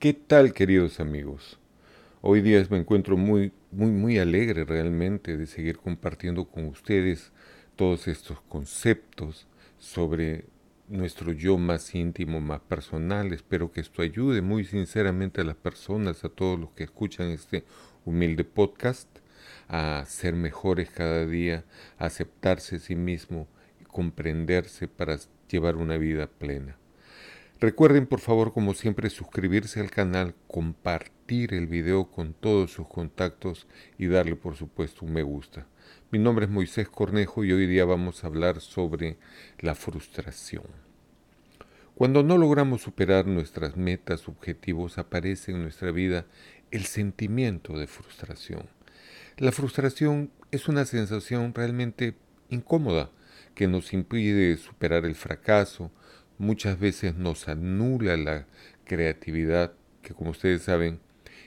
¿Qué tal, queridos amigos? Hoy día me encuentro muy, muy, muy alegre realmente de seguir compartiendo con ustedes todos estos conceptos sobre nuestro yo más íntimo, más personal. Espero que esto ayude muy sinceramente a las personas, a todos los que escuchan este humilde podcast, a ser mejores cada día, a aceptarse a sí mismo y comprenderse para llevar una vida plena. Recuerden por favor como siempre suscribirse al canal, compartir el video con todos sus contactos y darle por supuesto un me gusta. Mi nombre es Moisés Cornejo y hoy día vamos a hablar sobre la frustración. Cuando no logramos superar nuestras metas, objetivos, aparece en nuestra vida el sentimiento de frustración. La frustración es una sensación realmente incómoda que nos impide superar el fracaso, muchas veces nos anula la creatividad, que como ustedes saben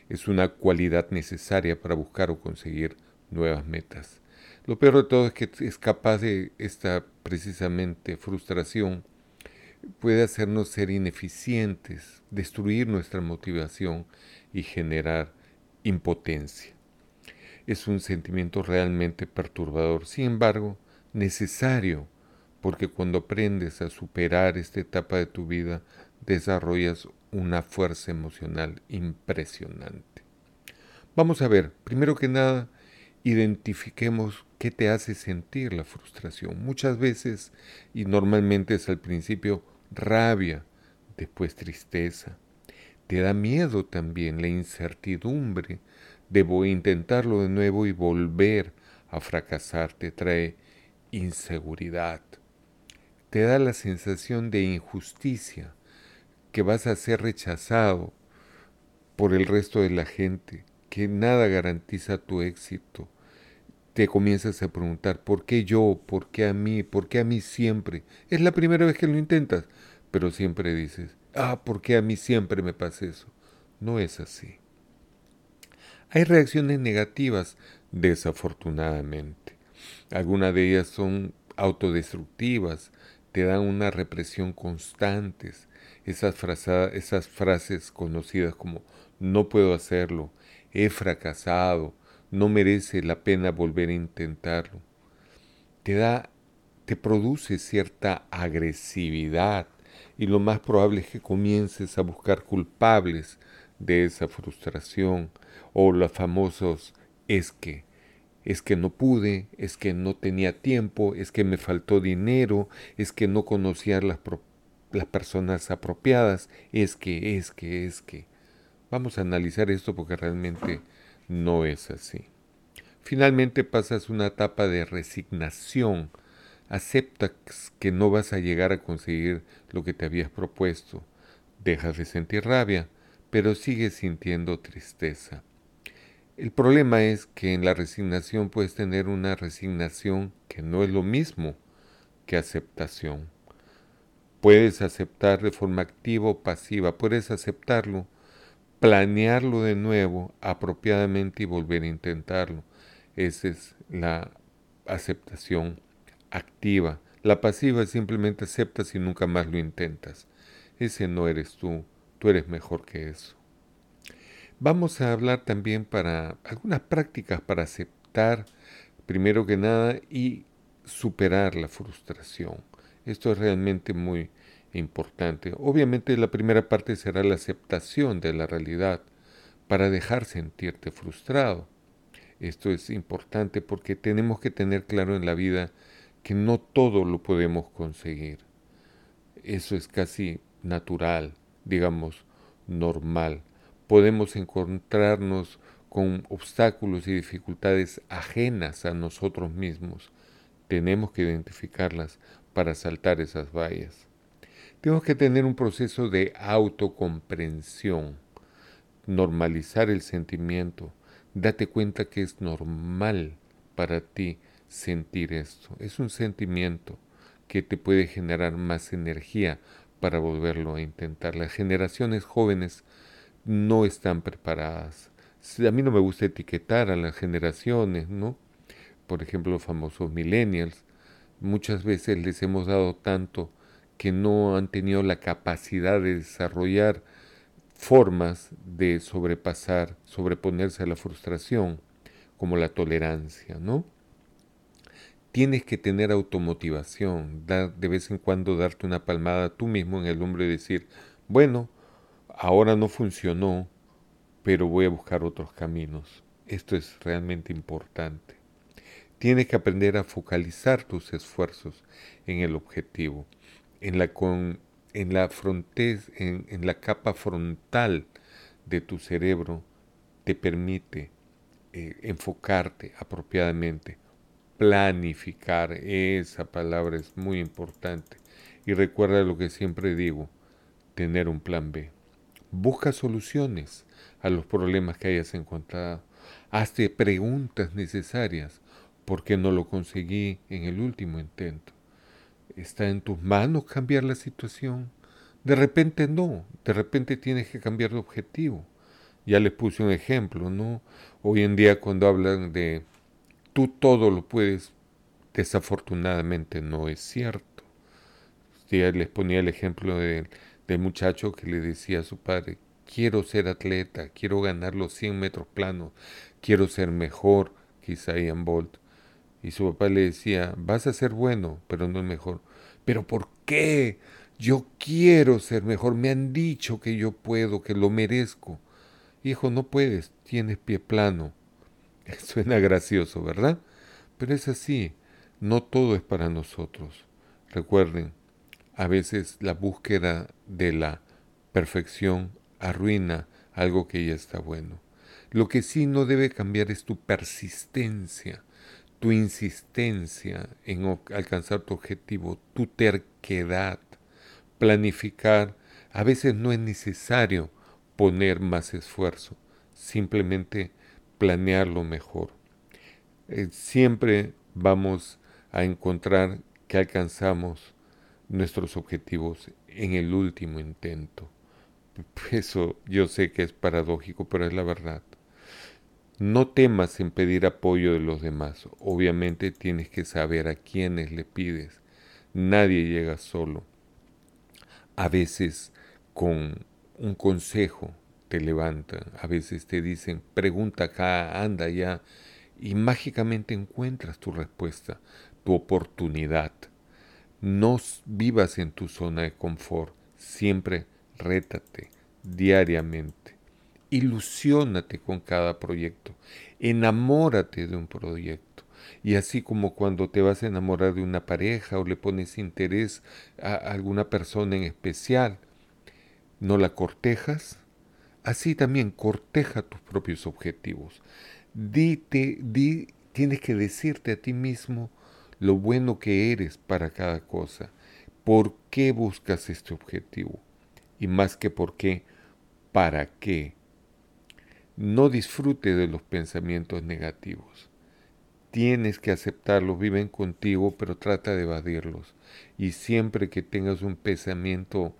es una cualidad necesaria para buscar o conseguir nuevas metas. Lo peor de todo es que es capaz de esta precisamente frustración puede hacernos ser ineficientes, destruir nuestra motivación y generar impotencia. Es un sentimiento realmente perturbador, sin embargo, necesario porque cuando aprendes a superar esta etapa de tu vida, desarrollas una fuerza emocional impresionante. Vamos a ver, primero que nada, identifiquemos qué te hace sentir la frustración. Muchas veces, y normalmente es al principio, rabia, después tristeza. Te da miedo también la incertidumbre. Debo intentarlo de nuevo y volver a fracasar. Te trae inseguridad te da la sensación de injusticia, que vas a ser rechazado por el resto de la gente, que nada garantiza tu éxito. Te comienzas a preguntar, ¿por qué yo? ¿Por qué a mí? ¿Por qué a mí siempre? Es la primera vez que lo intentas, pero siempre dices, ah, ¿por qué a mí siempre me pasa eso? No es así. Hay reacciones negativas, desafortunadamente. Algunas de ellas son autodestructivas, te dan una represión constante. Esas, esas frases conocidas como no puedo hacerlo, he fracasado, no merece la pena volver a intentarlo. Te da, te produce cierta agresividad y lo más probable es que comiences a buscar culpables de esa frustración o los famosos es que es que no pude, es que no tenía tiempo, es que me faltó dinero, es que no conocía las, las personas apropiadas, es que, es que, es que. Vamos a analizar esto porque realmente no es así. Finalmente pasas una etapa de resignación. Aceptas que no vas a llegar a conseguir lo que te habías propuesto. Dejas de sentir rabia, pero sigues sintiendo tristeza. El problema es que en la resignación puedes tener una resignación que no es lo mismo que aceptación. Puedes aceptar de forma activa o pasiva, puedes aceptarlo, planearlo de nuevo apropiadamente y volver a intentarlo. Esa es la aceptación activa. La pasiva simplemente aceptas y nunca más lo intentas. Ese no eres tú, tú eres mejor que eso. Vamos a hablar también para algunas prácticas para aceptar, primero que nada, y superar la frustración. Esto es realmente muy importante. Obviamente la primera parte será la aceptación de la realidad para dejar sentirte frustrado. Esto es importante porque tenemos que tener claro en la vida que no todo lo podemos conseguir. Eso es casi natural, digamos, normal podemos encontrarnos con obstáculos y dificultades ajenas a nosotros mismos. Tenemos que identificarlas para saltar esas vallas. Tenemos que tener un proceso de autocomprensión, normalizar el sentimiento. Date cuenta que es normal para ti sentir esto. Es un sentimiento que te puede generar más energía para volverlo a intentar. Las generaciones jóvenes no están preparadas. A mí no me gusta etiquetar a las generaciones, ¿no? Por ejemplo, los famosos millennials. Muchas veces les hemos dado tanto que no han tenido la capacidad de desarrollar formas de sobrepasar, sobreponerse a la frustración, como la tolerancia, ¿no? Tienes que tener automotivación, dar, de vez en cuando darte una palmada tú mismo en el hombro y decir, bueno, ahora no funcionó, pero voy a buscar otros caminos. Esto es realmente importante. Tienes que aprender a focalizar tus esfuerzos en el objetivo, en la, con, en la, frontes, en, en la capa frontal de tu cerebro, te permite eh, enfocarte apropiadamente, planificar, esa palabra es muy importante. Y recuerda lo que siempre digo, tener un plan B. Busca soluciones a los problemas que hayas encontrado. Hazte preguntas necesarias. ¿Por qué no lo conseguí en el último intento? ¿Está en tus manos cambiar la situación? De repente no, de repente tienes que cambiar de objetivo. Ya les puse un ejemplo, ¿no? Hoy en día cuando hablan de tú todo lo puedes, desafortunadamente no es cierto. Ya les ponía el ejemplo del muchacho que le decía a su padre, quiero ser atleta, quiero ganar los 100 metros planos, quiero ser mejor que Isaían Bolt. Y su papá le decía, vas a ser bueno, pero no mejor. ¿Pero por qué? Yo quiero ser mejor. Me han dicho que yo puedo, que lo merezco. Hijo, no puedes, tienes pie plano. Suena gracioso, ¿verdad? Pero es así. No todo es para nosotros. Recuerden, a veces la búsqueda de la perfección arruina algo que ya está bueno. Lo que sí no debe cambiar es tu persistencia, tu insistencia en alcanzar tu objetivo, tu terquedad. Planificar, a veces no es necesario poner más esfuerzo, simplemente planearlo mejor. Eh, siempre vamos a encontrar que alcanzamos nuestros objetivos en el último intento. Eso yo sé que es paradójico, pero es la verdad. No temas en pedir apoyo de los demás. Obviamente tienes que saber a quiénes le pides. Nadie llega solo. A veces con un consejo te levantan, a veces te dicen, pregunta acá, anda allá, y mágicamente encuentras tu respuesta, tu oportunidad. No vivas en tu zona de confort, siempre rétate diariamente. Ilusiónate con cada proyecto, enamórate de un proyecto. Y así como cuando te vas a enamorar de una pareja o le pones interés a alguna persona en especial, no la cortejas, así también corteja tus propios objetivos. Dite, di, tienes que decirte a ti mismo lo bueno que eres para cada cosa. ¿Por qué buscas este objetivo? Y más que por qué, ¿para qué? No disfrute de los pensamientos negativos. Tienes que aceptarlos, viven contigo, pero trata de evadirlos. Y siempre que tengas un pensamiento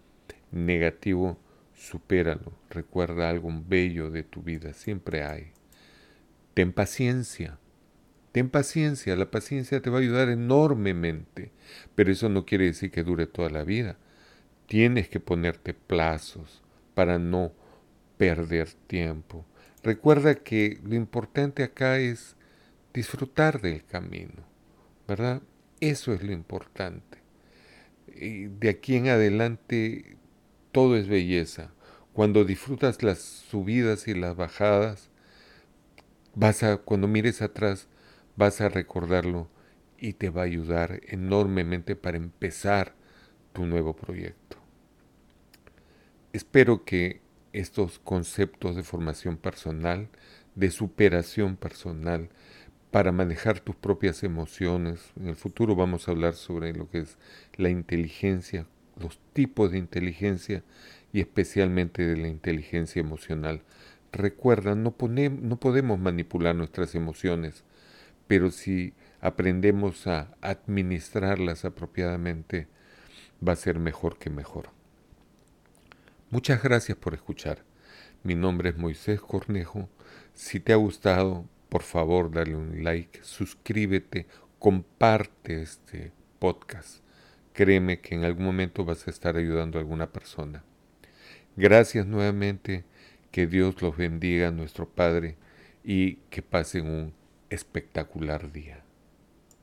negativo, supéralo. Recuerda algo bello de tu vida, siempre hay. Ten paciencia. Ten paciencia, la paciencia te va a ayudar enormemente, pero eso no quiere decir que dure toda la vida. Tienes que ponerte plazos para no perder tiempo. Recuerda que lo importante acá es disfrutar del camino, ¿verdad? Eso es lo importante. Y de aquí en adelante todo es belleza. Cuando disfrutas las subidas y las bajadas, vas a, cuando mires atrás, vas a recordarlo y te va a ayudar enormemente para empezar tu nuevo proyecto. Espero que estos conceptos de formación personal, de superación personal, para manejar tus propias emociones. En el futuro vamos a hablar sobre lo que es la inteligencia, los tipos de inteligencia y especialmente de la inteligencia emocional. Recuerda, no, no podemos manipular nuestras emociones, pero si aprendemos a administrarlas apropiadamente, va a ser mejor que mejor. Muchas gracias por escuchar. Mi nombre es Moisés Cornejo. Si te ha gustado, por favor, dale un like, suscríbete, comparte este podcast. Créeme que en algún momento vas a estar ayudando a alguna persona. Gracias nuevamente, que Dios los bendiga, nuestro Padre, y que pasen un espectacular día.